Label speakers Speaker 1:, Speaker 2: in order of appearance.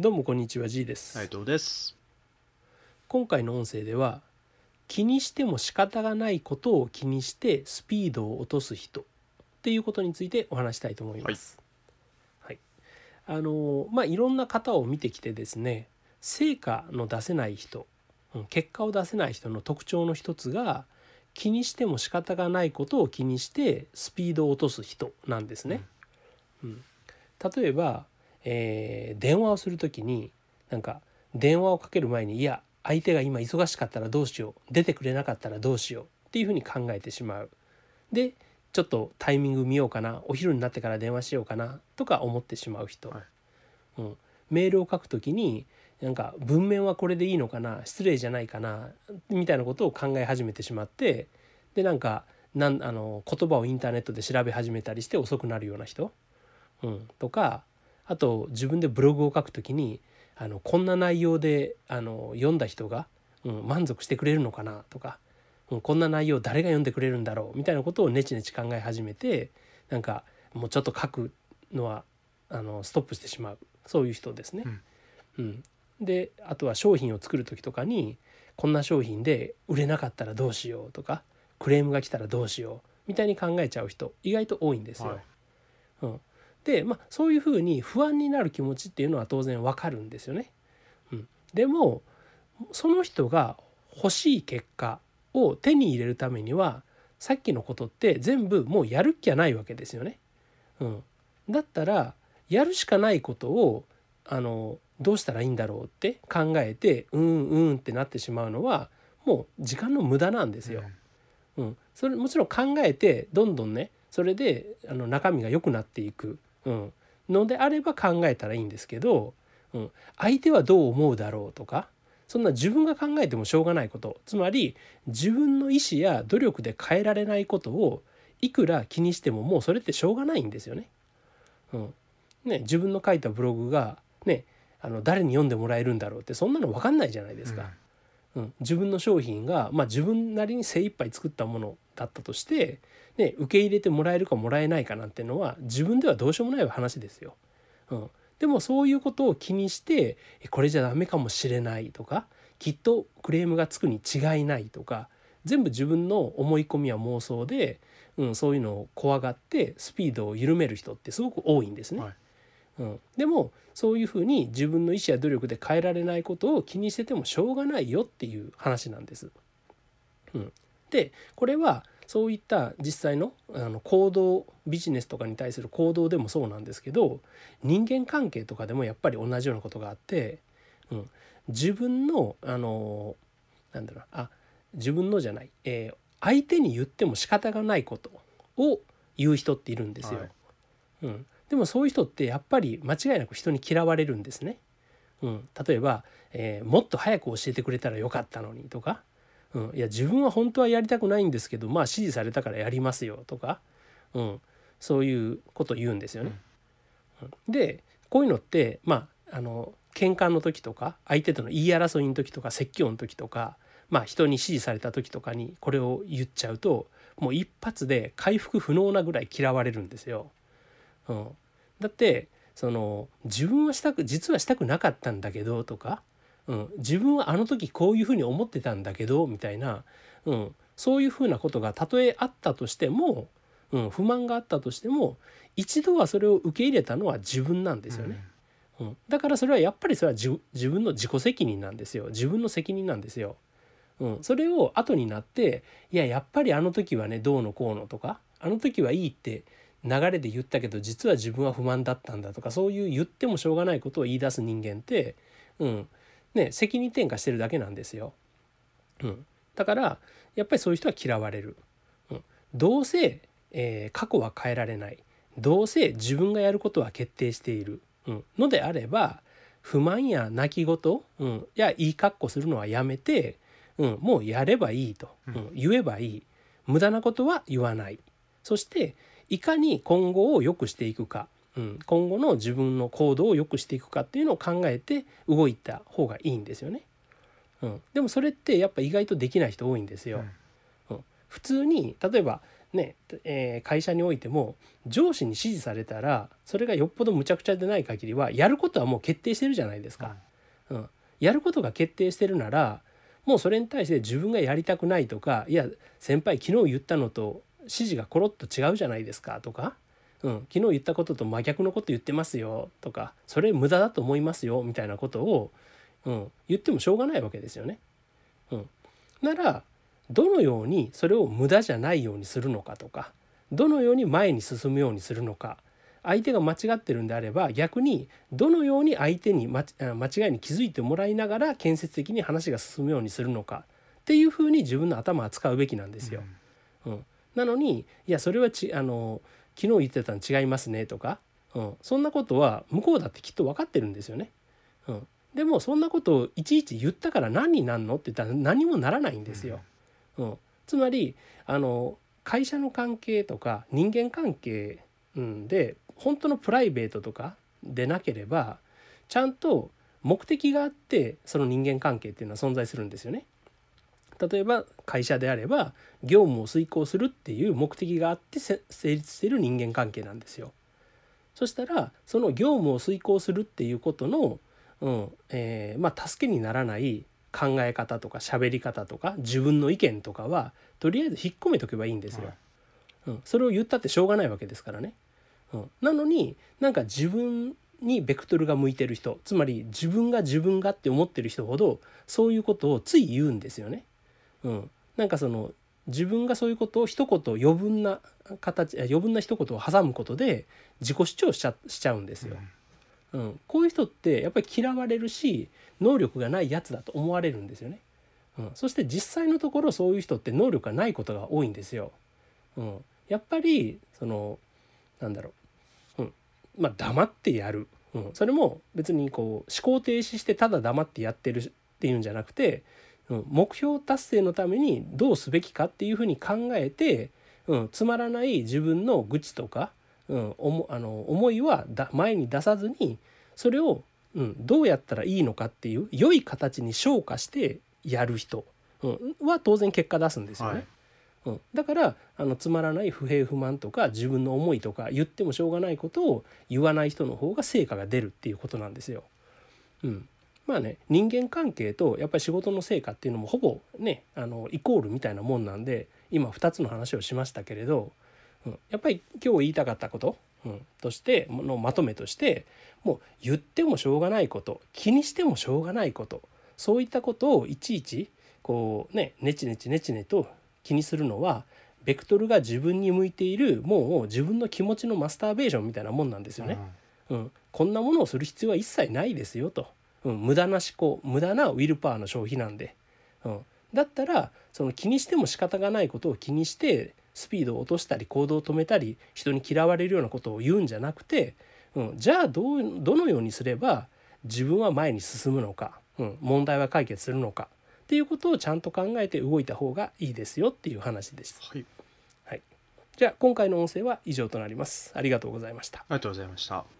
Speaker 1: どうもこんにちは G です、
Speaker 2: 斉藤です。
Speaker 1: 今回の音声では気にしても仕方がないことを気にしてスピードを落とす人っていうことについてお話したいと思います。はい、あのまあいろんな方を見てきてですね成果の出せない人うん結果を出せない人の特徴の一つが気にしても仕方がないことを気にしてスピードを落とす人なんですね。うん、例えば、えー電話をする時になんか電話をかける前にいや相手が今忙しかったらどうしよう出てくれなかったらどうしようっていうふうに考えてしまう。でちょっとタイミング見ようかなお昼になってから電話しようかなとか思ってしまう人、
Speaker 2: はい。
Speaker 1: うん、メールを書くときになんか文面はこれでいいのかな失礼じゃないかなみたいなことを考え始めてしまってでなんかなんあの言葉をインターネットで調べ始めたりして遅くなるような人、うん、とかあと自分でブログを書くときにあのこんな内容であの読んだ人が、うん、満足してくれるのかなとか、うん、こんな内容誰が読んでくれるんだろうみたいなことをネチネチ考え始めてなんかもうちょっと書くのはあのストップしてしまう。そういう人ですね。うん。であとは商品を作る時とかにこんな商品で売れなかったらどうしようとかクレームが来たらどうしようみたいに考えちゃう人意外と多いんですよ。
Speaker 2: はい。
Speaker 1: うん、で、まあ、そういうふうに不安になる気持ちっていうのは当然わかるんですよね。うん、でもその人が欲しい結果を手に入れるためにはさっきのことって全部もうやるっきゃないわけですよね。うん、だったらやるしかないことをあのどうしたらいいんだろうって考えてうんうんってなってしまうのはもう時間の無駄なんですよ。うん、それもちろん考えてどんどんねそれであの中身が良くなっていく、うん、のであれば考えたらいいんですけど、うん、相手はどう思うだろうとかそんな自分が考えてもしょうがないこと。つまり自分の意思や努力で変えられないことをいくら気にしてももうそれってしょうがないんですよね。うん。ね自分の書いたブログが、ね、あの誰に読んでもらえるんだろうってそんなの分かんないじゃないですか。うん、自分の商品が、まあ、自分なりに精一杯作ったものだったとして、ね、受け入れてもらえるかもらえないかなんてのは自分ではどうしようもない話ですよ。うん、でもそういうことを気にしてえこれじゃダメかもしれないとかきっとクレームがつくに違いないとか全部自分の思い込みや妄想で、うん、そういうのを怖がってスピードを緩める人ってすごく多いんですね。
Speaker 2: はい
Speaker 1: うん、でもそういうふうに自分の意思や努力で変えられないことを気にしててもしょうがないよっていう話なんです。うん、でこれはそういった実際のあの行動ビジネスとかに対する行動でもそうなんですけど人間関係とかでもやっぱり同じようなことがあって、うん、自分のあのなんだろうなあ自分のじゃない、えー相手に言っても仕方がないことを言う人っているんですよ。
Speaker 2: はい
Speaker 1: うん、でもそういう人ってやっぱり間違いなく人に嫌われるんですね。うん、例えば、えーもっと早く教えてくれたらよかったのに」とか、うん「いや自分は本当はやりたくないんですけどまあ指示されたからやりますよ」とか、うん、そういうこと言うんですよね。うんでこういうのってまああの喧嘩の時とか相手との言い争いの時とか説教の時とか、まあ、人に指示された時とかにこれを言っちゃうともう一発で回復不能なぐらい嫌われるんですよ。うん、だってその自分はしたく実はしたくなかったんだけどとか、うん、自分はあの時こういうふうに思ってたんだけどみたいな、うん、そういうふうなことがたとえあったとしても、うん、不満があったとしても一度はそれを受け入れたのは自分なんですよね。うん、だからそれはやっぱりそれは自自分の自己責任なんですよ自分の責任なんですよ。うん、それを後になっていややっぱりあの時はねどうのこうのとかあの時はいいって流れで言ったけど実は自分は不満だったんだとかそういう言ってもしょうがないことを言い出す人間って、うんね、責任転嫁してるだけなんですよ。うん、だからやっぱりそういう人は嫌われる。うん、どうせ、えー過去は変えられない。どうせ自分がやることは決定している、うん、のであれば不満や泣き言、うん、やいい格好するのはやめて、うん、もうやればいいと、うん、言えばいい。無駄なことは言わない。そしていかに今後を良くしていくか、うん、今後の自分の行動を良くしていくかっていうのを考えて動いた方がいいんですよね。うん、でもそれってやっぱ意外とできない人多いんですよ。うん普通に例えばねえー会社においても上司に指示されたらそれがよっぽどむちゃくちゃでない限りはやることはもう決定してるじゃないですか。うん、やることが決定してるならもうそれに対して自分がやりたくないとかいや先輩昨日言ったのと指示がコロッと違うじゃないですかとか、うん、昨日言ったことと真逆のこと言ってますよとかそれ無駄だと思いますよみたいなことを、うん、言ってもしょうがないわけですよね。うん、ならどのようにそれを無駄じゃないようにするのかとかどのように前に進むようにするのか相手が間違ってるんであれば逆にどのように相手に間間違いに気づいてもらいながら建設的に話が進むようにするのかっていうふうに自分の頭は使うべきなんですよ。うん、なのにいやそれはちあの昨日言ってたの違いますねとか、うん、そんなことは向こうだってきっと分かってるんですよね。うん、でもそんなことをいちいち言ったから何になんのって言ったら何もならないんですよ。うん、つまりあの会社の関係とか人間関係、うん、で本当のプライベートとかでなければちゃんと目的があってその人間関係っていうのは存在するんですよね。例えば会社であれば業務を遂行するっていう目的があって成立している人間関係なんですよ。そしたらその業務を遂行するっていうことの、うんえーまあ、助けにならない考え方とか喋り方とか自分の意見とかはとりあえず引っ込めとけばいいんですよ。うん、それを言ったってしょうがないわけですからね。うん、なのになんか自分にベクトルが向いてる人つまり自分が自分がって思ってる人ほどそういうことをつい言うんですよね。うん、なんかその自分がそういうことを一言余分な形余分な一言を挟むことで自己主張しちゃしちゃうんですよ。うん、こういう人ってやっぱり嫌われるし能力がないやつだと思われるんですよね。うん、そして実際のところそういう人って能力がないことが多いんですよ。うん、やっぱりそのなんだろう、うん、まあ黙ってやる、うん、それも別にこう思考停止してただ黙ってやってるっていうんじゃなくて、うん、目標達成のためにどうすべきかっていうふうに考えて、うん、つまらない自分の愚痴とか、うん、おもあの思いはだ前に出さずにそれを、うん、どうやったらいいのかっていう良い形に昇華してやる人、うん、は当然結果出すんですよね。
Speaker 2: はい
Speaker 1: うん、だからあのつまらない不平不満とか自分の思いとか言ってもしょうがないことを言わない人の方が成果が出るっていうことなんですよ。うん、まあね人間関係とやっぱり仕事の成果っていうのもほぼねあのイコールみたいなもんなんで今2つの話をしましたけれど、うん、やっぱり今日言いたかったこと、うん、としてのまとめとしてもう言ってもしょうがないこと気にしてもしょうがないことそういったことをいちいちこうねネチネチネチネと気にするのはベクトルが自分に向いているもう自分の気持ちのマスターベーションみたいなもんなんですよね。うん、こんなものをする必要は一切ないですよと、うん、無駄な思考無駄なウィルパワーの消費なんで、うん、だったらその気にしても仕方がないことを気にしてスピードを落としたり行動を止めたり人に嫌われるようなことを言うんじゃなくて、うん、じゃあどうどのようにすれば自分は前に進むのか、うん、問題は解決するのかっていうことをちゃんと考えて動いた方がいいですよっていう話です。
Speaker 2: はい、
Speaker 1: はい、じゃあ今回の音声は以上となります。ありがとうございました。
Speaker 2: ありがとうございました。